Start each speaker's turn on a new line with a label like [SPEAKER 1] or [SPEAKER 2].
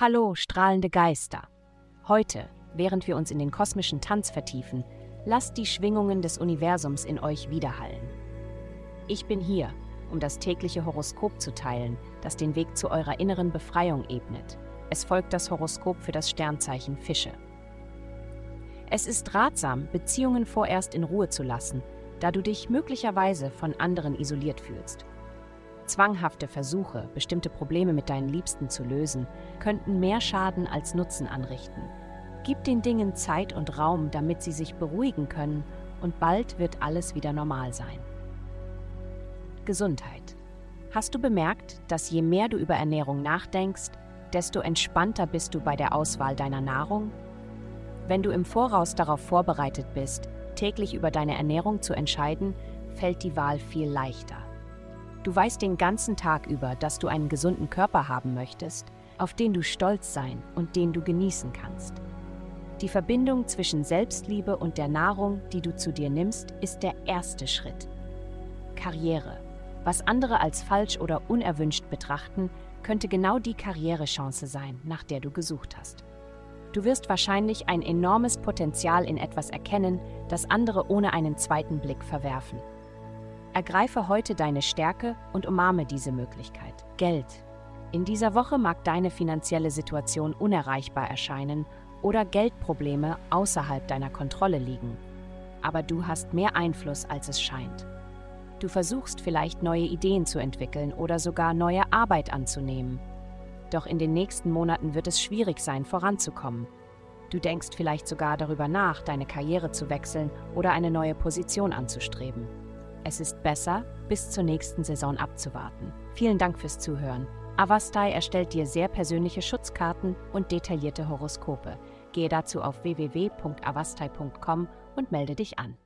[SPEAKER 1] Hallo, strahlende Geister. Heute, während wir uns in den kosmischen Tanz vertiefen, lasst die Schwingungen des Universums in euch widerhallen. Ich bin hier, um das tägliche Horoskop zu teilen, das den Weg zu eurer inneren Befreiung ebnet. Es folgt das Horoskop für das Sternzeichen Fische. Es ist ratsam, Beziehungen vorerst in Ruhe zu lassen, da du dich möglicherweise von anderen isoliert fühlst. Zwanghafte Versuche, bestimmte Probleme mit deinen Liebsten zu lösen, könnten mehr Schaden als Nutzen anrichten. Gib den Dingen Zeit und Raum, damit sie sich beruhigen können, und bald wird alles wieder normal sein. Gesundheit. Hast du bemerkt, dass je mehr du über Ernährung nachdenkst, desto entspannter bist du bei der Auswahl deiner Nahrung? Wenn du im Voraus darauf vorbereitet bist, täglich über deine Ernährung zu entscheiden, fällt die Wahl viel leichter. Du weißt den ganzen Tag über, dass du einen gesunden Körper haben möchtest, auf den du stolz sein und den du genießen kannst. Die Verbindung zwischen Selbstliebe und der Nahrung, die du zu dir nimmst, ist der erste Schritt. Karriere. Was andere als falsch oder unerwünscht betrachten, könnte genau die Karrierechance sein, nach der du gesucht hast. Du wirst wahrscheinlich ein enormes Potenzial in etwas erkennen, das andere ohne einen zweiten Blick verwerfen. Ergreife heute deine Stärke und umarme diese Möglichkeit. Geld. In dieser Woche mag deine finanzielle Situation unerreichbar erscheinen oder Geldprobleme außerhalb deiner Kontrolle liegen. Aber du hast mehr Einfluss, als es scheint. Du versuchst vielleicht neue Ideen zu entwickeln oder sogar neue Arbeit anzunehmen. Doch in den nächsten Monaten wird es schwierig sein, voranzukommen. Du denkst vielleicht sogar darüber nach, deine Karriere zu wechseln oder eine neue Position anzustreben. Es ist besser, bis zur nächsten Saison abzuwarten. Vielen Dank fürs Zuhören. Avastai erstellt dir sehr persönliche Schutzkarten und detaillierte Horoskope. Gehe dazu auf www.avastai.com und melde dich an.